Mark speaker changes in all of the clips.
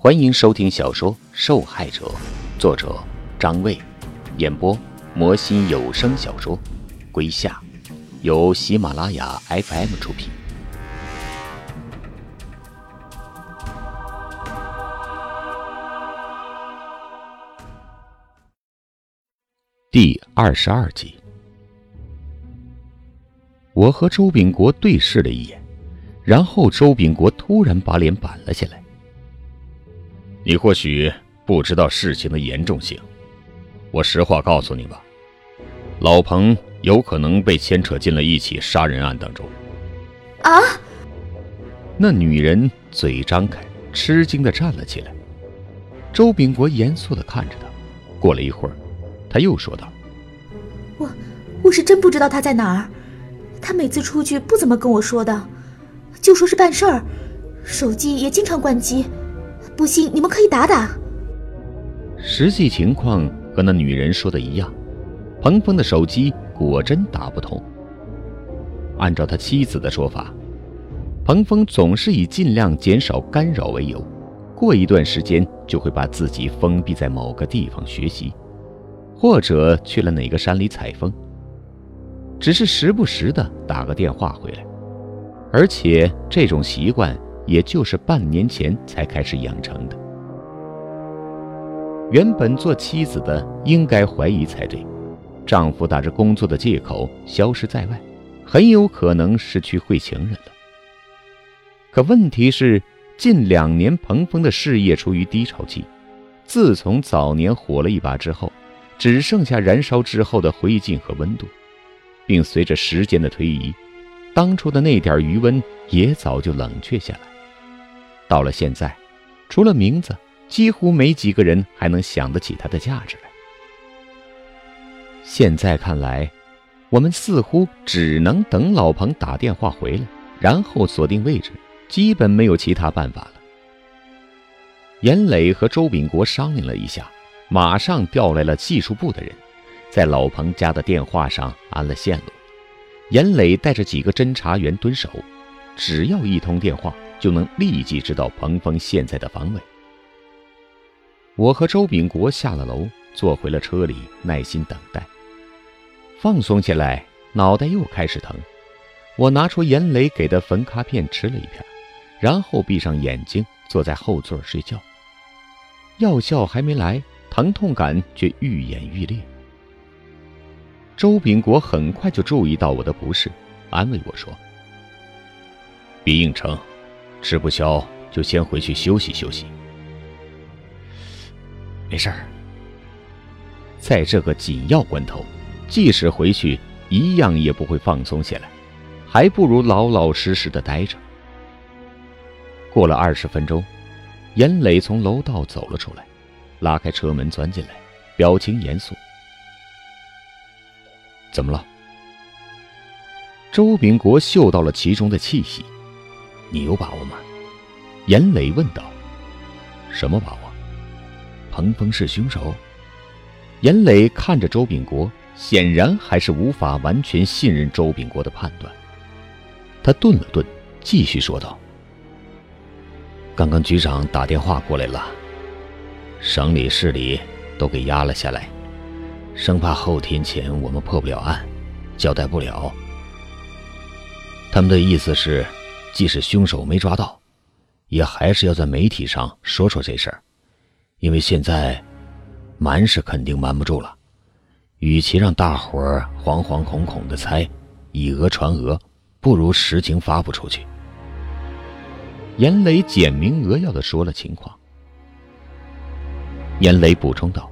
Speaker 1: 欢迎收听小说《受害者》，作者张卫，演播魔心有声小说《归夏》，由喜马拉雅 FM 出品。第二十二集，我和周秉国对视了一眼，然后周秉国突然把脸板了下来。
Speaker 2: 你或许不知道事情的严重性，我实话告诉你吧，老彭有可能被牵扯进了一起杀人案当中。
Speaker 3: 啊！
Speaker 1: 那女人嘴张开，吃惊的站了起来。周秉国严肃的看着她，过了一会儿，他又说道：“
Speaker 3: 我我是真不知道他在哪儿，他每次出去不怎么跟我说的，就说是办事儿，手机也经常关机。”不信，你们可以打打。
Speaker 1: 实际情况和那女人说的一样，彭峰的手机果真打不通。按照他妻子的说法，彭峰总是以尽量减少干扰为由，过一段时间就会把自己封闭在某个地方学习，或者去了哪个山里采风。只是时不时的打个电话回来，而且这种习惯。也就是半年前才开始养成的。原本做妻子的应该怀疑才对，丈夫打着工作的借口消失在外，很有可能是去会情人了。可问题是，近两年彭峰的事业处于低潮期，自从早年火了一把之后，只剩下燃烧之后的灰烬和温度，并随着时间的推移，当初的那点余温也早就冷却下来。到了现在，除了名字，几乎没几个人还能想得起它的价值来。现在看来，我们似乎只能等老彭打电话回来，然后锁定位置，基本没有其他办法了。严磊和周秉国商量了一下，马上调来了技术部的人，在老彭家的电话上安了线路。严磊带着几个侦查员蹲守，只要一通电话。就能立即知道彭峰现在的方位。我和周秉国下了楼，坐回了车里，耐心等待。放松下来，脑袋又开始疼。我拿出严磊给的焚卡片吃了一片，然后闭上眼睛，坐在后座睡觉。药效还没来，疼痛感却愈演愈烈。周秉国很快就注意到我的不适，安慰我说：“
Speaker 2: 鼻应成。”吃不消就先回去休息休息。
Speaker 1: 没事儿，在这个紧要关头，即使回去一样也不会放松下来，还不如老老实实的待着。过了二十分钟，严磊从楼道走了出来，拉开车门钻进来，表情严肃：“
Speaker 2: 怎么了？”
Speaker 1: 周秉国嗅到了其中的气息。
Speaker 2: 你有把握吗？
Speaker 1: 严磊问道。
Speaker 2: 什么把握？彭峰是凶手？
Speaker 1: 严磊看着周秉国，显然还是无法完全信任周秉国的判断。他顿了顿，继续说道：“
Speaker 2: 刚刚局长打电话过来了，省里市里都给压了下来，生怕后天前我们破不了案，交代不了。他们的意思是。”即使凶手没抓到，也还是要在媒体上说说这事儿，因为现在瞒是肯定瞒不住了。与其让大伙儿惶惶恐恐的猜，以讹传讹，不如实情发布出去。
Speaker 1: 严磊简明扼要的说了情况。严磊补充道：“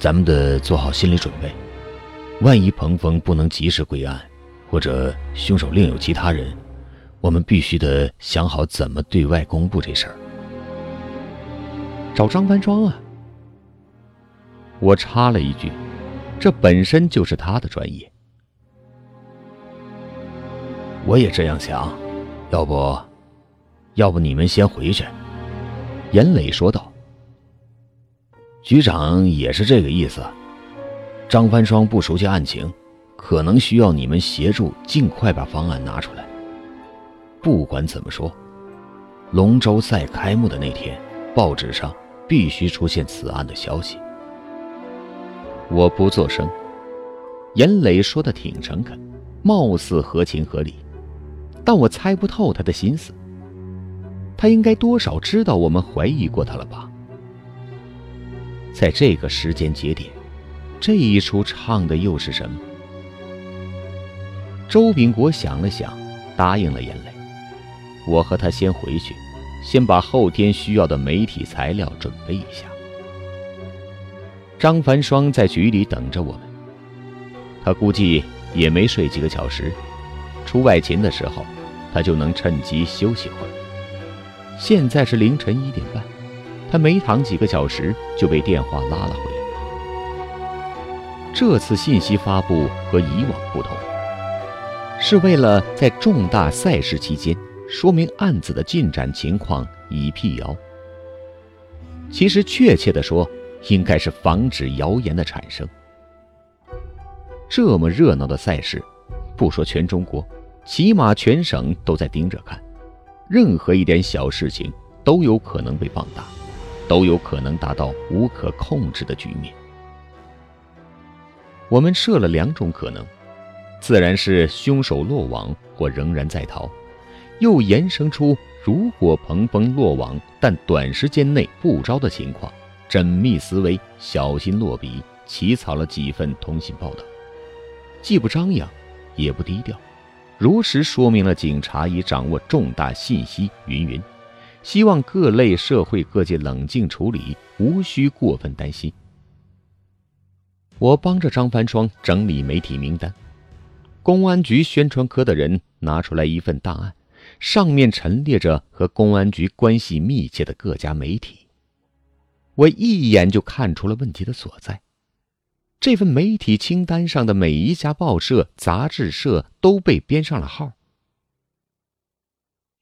Speaker 2: 咱们得做好心理准备，万一彭峰不能及时归案。”或者凶手另有其他人，我们必须得想好怎么对外公布这事儿。
Speaker 1: 找张凡庄啊！我插了一句，这本身就是他的专业。
Speaker 2: 我也这样想，要不，要不你们先回去。”
Speaker 1: 严磊说道。
Speaker 2: 局长也是这个意思。张凡双不熟悉案情。可能需要你们协助，尽快把方案拿出来。不管怎么说，龙舟赛开幕的那天，报纸上必须出现此案的消息。
Speaker 1: 我不作声。严磊说的挺诚恳，貌似合情合理，但我猜不透他的心思。他应该多少知道我们怀疑过他了吧？在这个时间节点，这一出唱的又是什么？周炳国想了想，答应了严磊。我和他先回去，先把后天需要的媒体材料准备一下。张凡双在局里等着我们。他估计也没睡几个小时，出外勤的时候，他就能趁机休息会儿。现在是凌晨一点半，他没躺几个小时就被电话拉了回来。这次信息发布和以往不同，是为了在重大赛事期间说明案子的进展情况，以辟谣。其实确切的说，应该是防止谣言的产生。这么热闹的赛事，不说全中国，起码全省都在盯着看。任何一点小事情都有可能被放大，都有可能达到无可控制的局面。我们设了两种可能，自然是凶手落网或仍然在逃，又延伸出如果彭峰落网但短时间内不招的情况，缜密思维，小心落笔，起草了几份通信报道。既不张扬，也不低调，如实说明了警察已掌握重大信息，云云。希望各类社会各界冷静处理，无需过分担心。我帮着张帆双整理媒体名单，公安局宣传科的人拿出来一份档案，上面陈列着和公安局关系密切的各家媒体。我一眼就看出了问题的所在。这份媒体清单上的每一家报社、杂志社都被编上了号，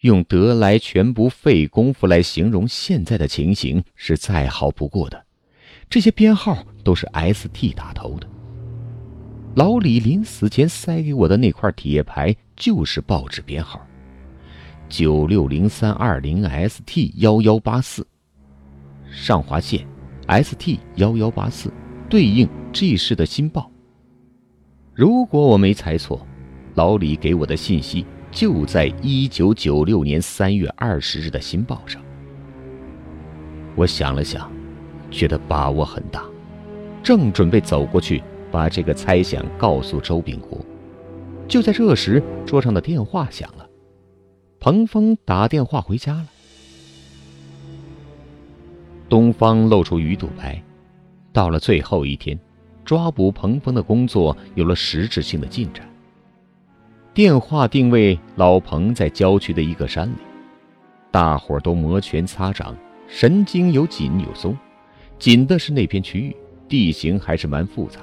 Speaker 1: 用“得来全不费功夫”来形容现在的情形是再好不过的。这些编号都是 ST 打头的。老李临死前塞给我的那块铁牌就是报纸编号：九六零三二零 ST 幺幺八四，上华县 ST 幺幺八四。对应 G 市的新报。如果我没猜错，老李给我的信息就在一九九六年三月二十日的新报上。我想了想，觉得把握很大，正准备走过去把这个猜想告诉周炳国，就在这时，桌上的电话响了，彭峰打电话回家了。东方露出鱼肚白。到了最后一天，抓捕彭峰的工作有了实质性的进展。电话定位老彭在郊区的一个山里，大伙儿都摩拳擦掌，神经有紧有松。紧的是那片区域地形还是蛮复杂，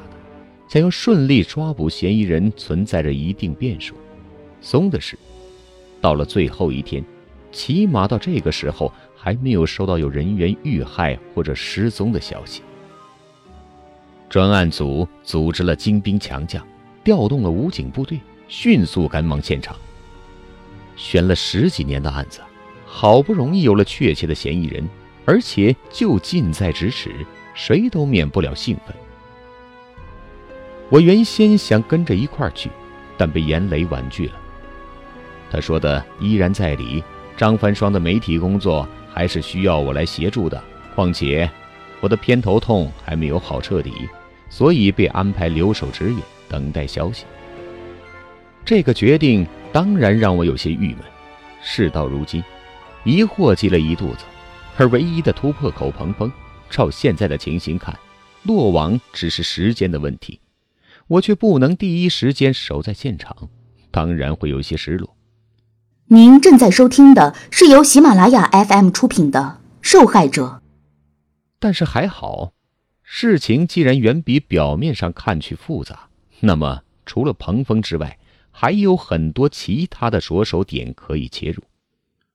Speaker 1: 想要顺利抓捕嫌疑人存在着一定变数。松的是，到了最后一天，起码到这个时候还没有收到有人员遇害或者失踪的消息。专案组组织了精兵强将，调动了武警部队，迅速赶往现场。悬了十几年的案子，好不容易有了确切的嫌疑人，而且就近在咫尺，谁都免不了兴奋。我原先想跟着一块儿去，但被严磊婉拒了。他说的依然在理，张凡双的媒体工作还是需要我来协助的。况且，我的偏头痛还没有好彻底。所以被安排留守支援，等待消息。这个决定当然让我有些郁闷。事到如今，疑惑积了一肚子，而唯一的突破口彭峰，照现在的情形看，落网只是时间的问题。我却不能第一时间守在现场，当然会有些失落。
Speaker 3: 您正在收听的是由喜马拉雅 FM 出品的《受害者》，
Speaker 1: 但是还好。事情既然远比表面上看去复杂，那么除了彭峰之外，还有很多其他的着手点可以切入，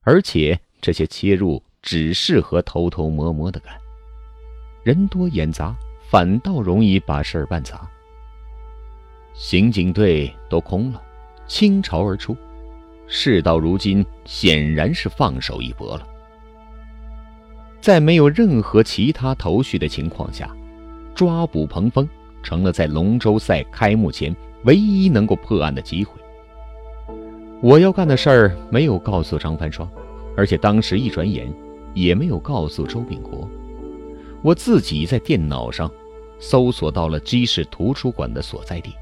Speaker 1: 而且这些切入只适合偷偷摸摸的干。人多眼杂，反倒容易把事儿办砸。刑警队都空了，倾巢而出，事到如今，显然是放手一搏了。在没有任何其他头绪的情况下，抓捕彭峰成了在龙舟赛开幕前唯一能够破案的机会。我要干的事儿没有告诉张凡双，而且当时一转眼也没有告诉周秉国。我自己在电脑上搜索到了基市图书馆的所在地，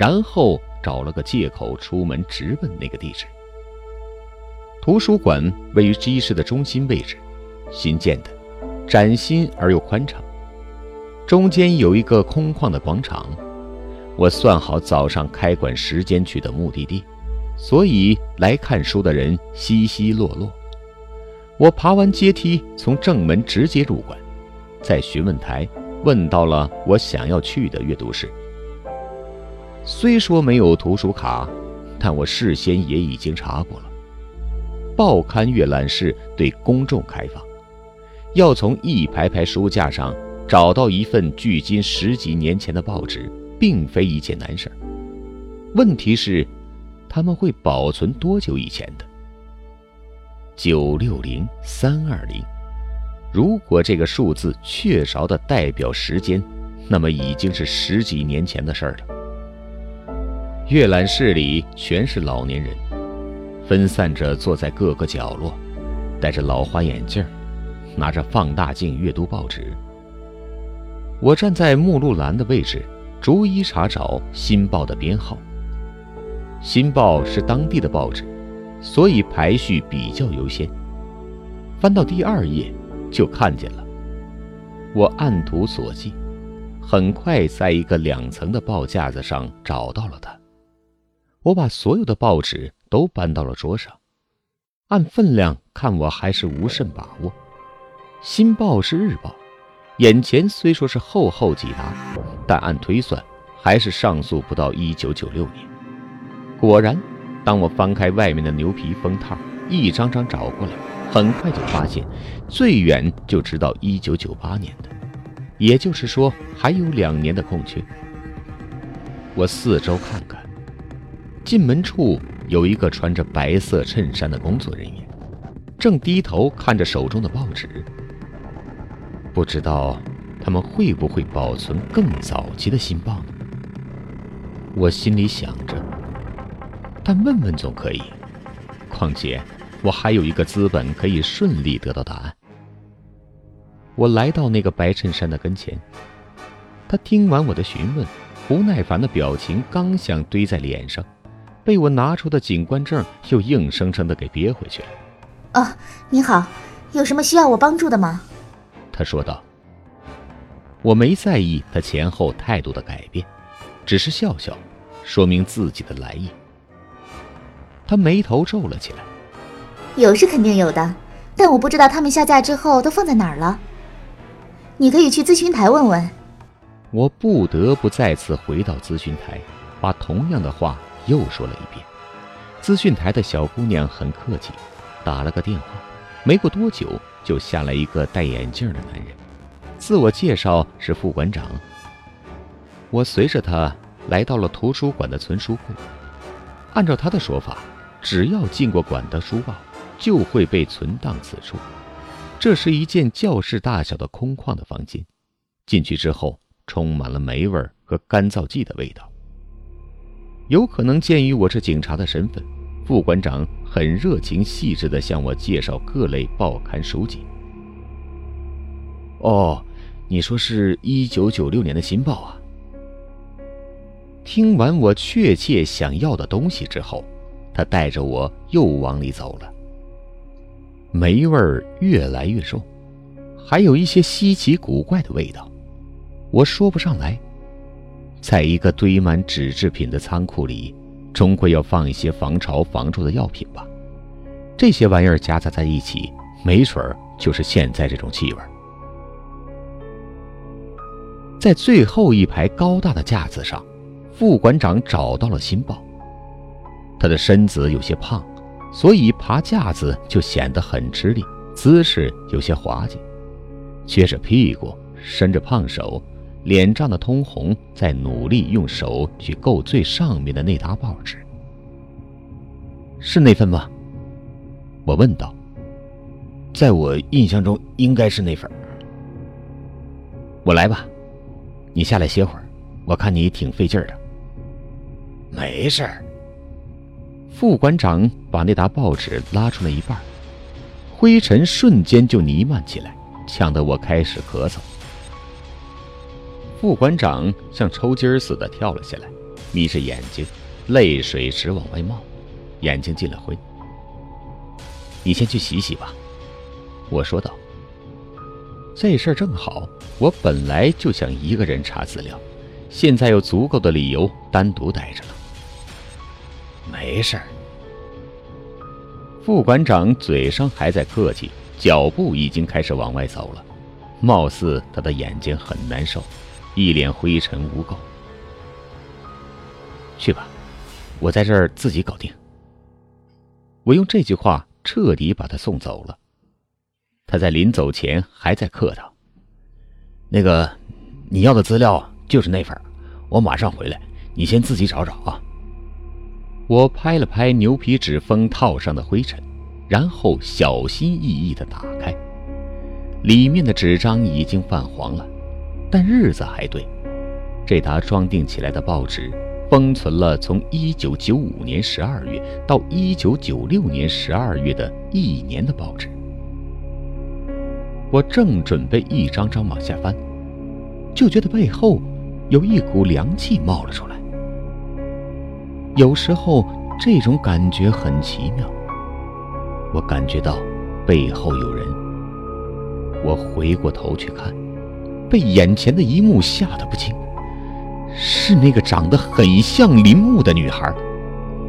Speaker 1: 然后找了个借口出门直奔那个地址。图书馆位于基市的中心位置。新建的，崭新而又宽敞，中间有一个空旷的广场。我算好早上开馆时间去的目的地，所以来看书的人稀稀落落。我爬完阶梯，从正门直接入馆，在询问台问到了我想要去的阅读室。虽说没有图书卡，但我事先也已经查过了，报刊阅览室对公众开放。要从一排排书架上找到一份距今十几年前的报纸，并非一件难事问题是，他们会保存多久以前的？九六零三二零，如果这个数字确凿的代表时间，那么已经是十几年前的事儿了。阅览室里全是老年人，分散着坐在各个角落，戴着老花眼镜。拿着放大镜阅读报纸，我站在目录栏的位置，逐一查找《新报》的编号。《新报》是当地的报纸，所以排序比较优先。翻到第二页，就看见了。我按图索骥，很快在一个两层的报架子上找到了它。我把所有的报纸都搬到了桌上，按分量看，我还是无甚把握。新报是日报，眼前虽说是厚厚几沓，但按推算还是上溯不到一九九六年。果然，当我翻开外面的牛皮封套，一张张找过来，很快就发现，最远就直到一九九八年的，也就是说还有两年的空缺。我四周看看，进门处有一个穿着白色衬衫的工作人员，正低头看着手中的报纸。不知道他们会不会保存更早期的新报呢？我心里想着，但问问总可以。况且我还有一个资本可以顺利得到答案。我来到那个白衬衫的跟前，他听完我的询问，不耐烦的表情刚想堆在脸上，被我拿出的警官证又硬生生的给憋回去了。
Speaker 3: 哦，你好，有什么需要我帮助的吗？
Speaker 1: 他说道：“我没在意他前后态度的改变，只是笑笑，说明自己的来意。”他眉头皱了起来：“
Speaker 3: 有是肯定有的，但我不知道他们下架之后都放在哪儿了。你可以去咨询台问问。”
Speaker 1: 我不得不再次回到咨询台，把同样的话又说了一遍。资讯台的小姑娘很客气，打了个电话。没过多久。就下来一个戴眼镜的男人，自我介绍是副馆长。我随着他来到了图书馆的存书库。按照他的说法，只要进过馆的书报，就会被存档此处。这是一间教室大小的空旷的房间，进去之后充满了霉味和干燥剂的味道。有可能鉴于我是警察的身份，副馆长。很热情细致地向我介绍各类报刊书籍。哦，你说是一九九六年的新报啊？听完我确切想要的东西之后，他带着我又往里走了。霉味儿越来越重，还有一些稀奇古怪的味道，我说不上来。在一个堆满纸制品的仓库里。终归要放一些防潮防蛀的药品吧，这些玩意儿夹杂在一起，没准儿就是现在这种气味。在最后一排高大的架子上，副馆长找到了新报。他的身子有些胖，所以爬架子就显得很吃力，姿势有些滑稽，撅着屁股，伸着胖手。脸涨得通红，在努力用手去够最上面的那沓报纸。是那份吗？我问道。在我印象中，应该是那份。我来吧，你下来歇会儿。我看你挺费劲儿的。
Speaker 4: 没事儿。
Speaker 1: 副馆长把那沓报纸拉出来一半，灰尘瞬间就弥漫起来，呛得我开始咳嗽。副馆长像抽筋似的跳了下来，眯着眼睛，泪水直往外冒，眼睛进了灰。你先去洗洗吧。我说道：“这事儿正好，我本来就想一个人查资料，现在有足够的理由单独待着了。”
Speaker 4: 没事儿。
Speaker 1: 副馆长嘴上还在客气，脚步已经开始往外走了，貌似他的眼睛很难受，一脸灰尘污垢。去吧，我在这儿自己搞定。我用这句话彻底把他送走了。他在临走前还在客套：“
Speaker 4: 那个，你要的资料就是那份，我马上回来，你先自己找找啊。”
Speaker 1: 我拍了拍牛皮纸封套上的灰尘，然后小心翼翼地打开，里面的纸张已经泛黄了，但日子还对。这沓装订起来的报纸封存了从1995年12月到1996年12月的一年的报纸。我正准备一张张往下翻，就觉得背后有一股凉气冒了出来。有时候这种感觉很奇妙，我感觉到背后有人。我回过头去看，被眼前的一幕吓得不轻。是那个长得很像林木的女孩，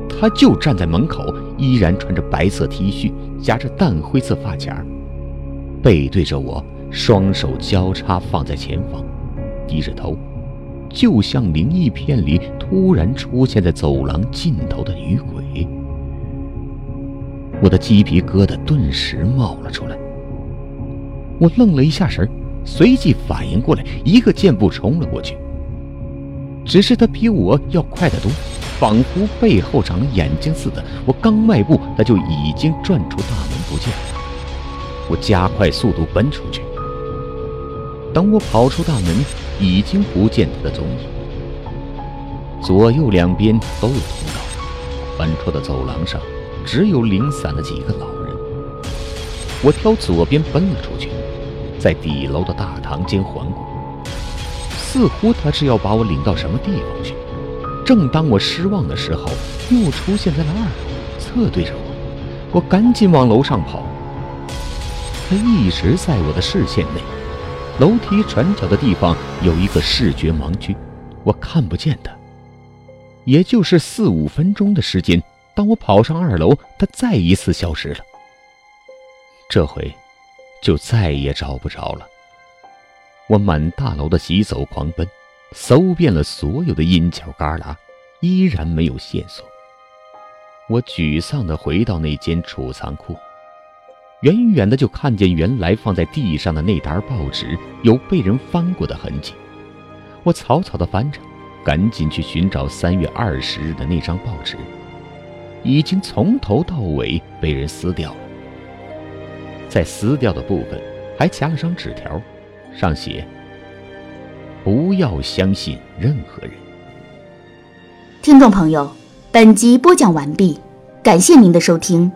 Speaker 1: 她就站在门口，依然穿着白色 T 恤，夹着淡灰色发卡。背对着我，双手交叉放在前方，低着头，就像灵异片里突然出现在走廊尽头的女鬼。我的鸡皮疙瘩顿时冒了出来。我愣了一下神随即反应过来，一个箭步冲了过去。只是他比我要快得多，仿佛背后长了眼睛似的。我刚迈步，他就已经转出大门不见了。我加快速度奔出去。等我跑出大门，已经不见他的踪影。左右两边都有通道，宽绰的走廊上只有零散的几个老人。我挑左边奔了出去，在底楼的大堂间环顾，似乎他是要把我领到什么地方去。正当我失望的时候，又出现在了二楼，侧对着我。我赶紧往楼上跑。他一直在我的视线内，楼梯转角的地方有一个视觉盲区，我看不见他。也就是四五分钟的时间，当我跑上二楼，他再一次消失了。这回，就再也找不着了。我满大楼的急走狂奔，搜遍了所有的阴角旮旯，依然没有线索。我沮丧地回到那间储藏库。远远的就看见原来放在地上的那沓报纸有被人翻过的痕迹，我草草的翻着，赶紧去寻找三月二十日的那张报纸，已经从头到尾被人撕掉了，在撕掉的部分还夹了张纸条，上写：“不要相信任何人。”
Speaker 3: 听众朋友，本集播讲完毕，感谢您的收听。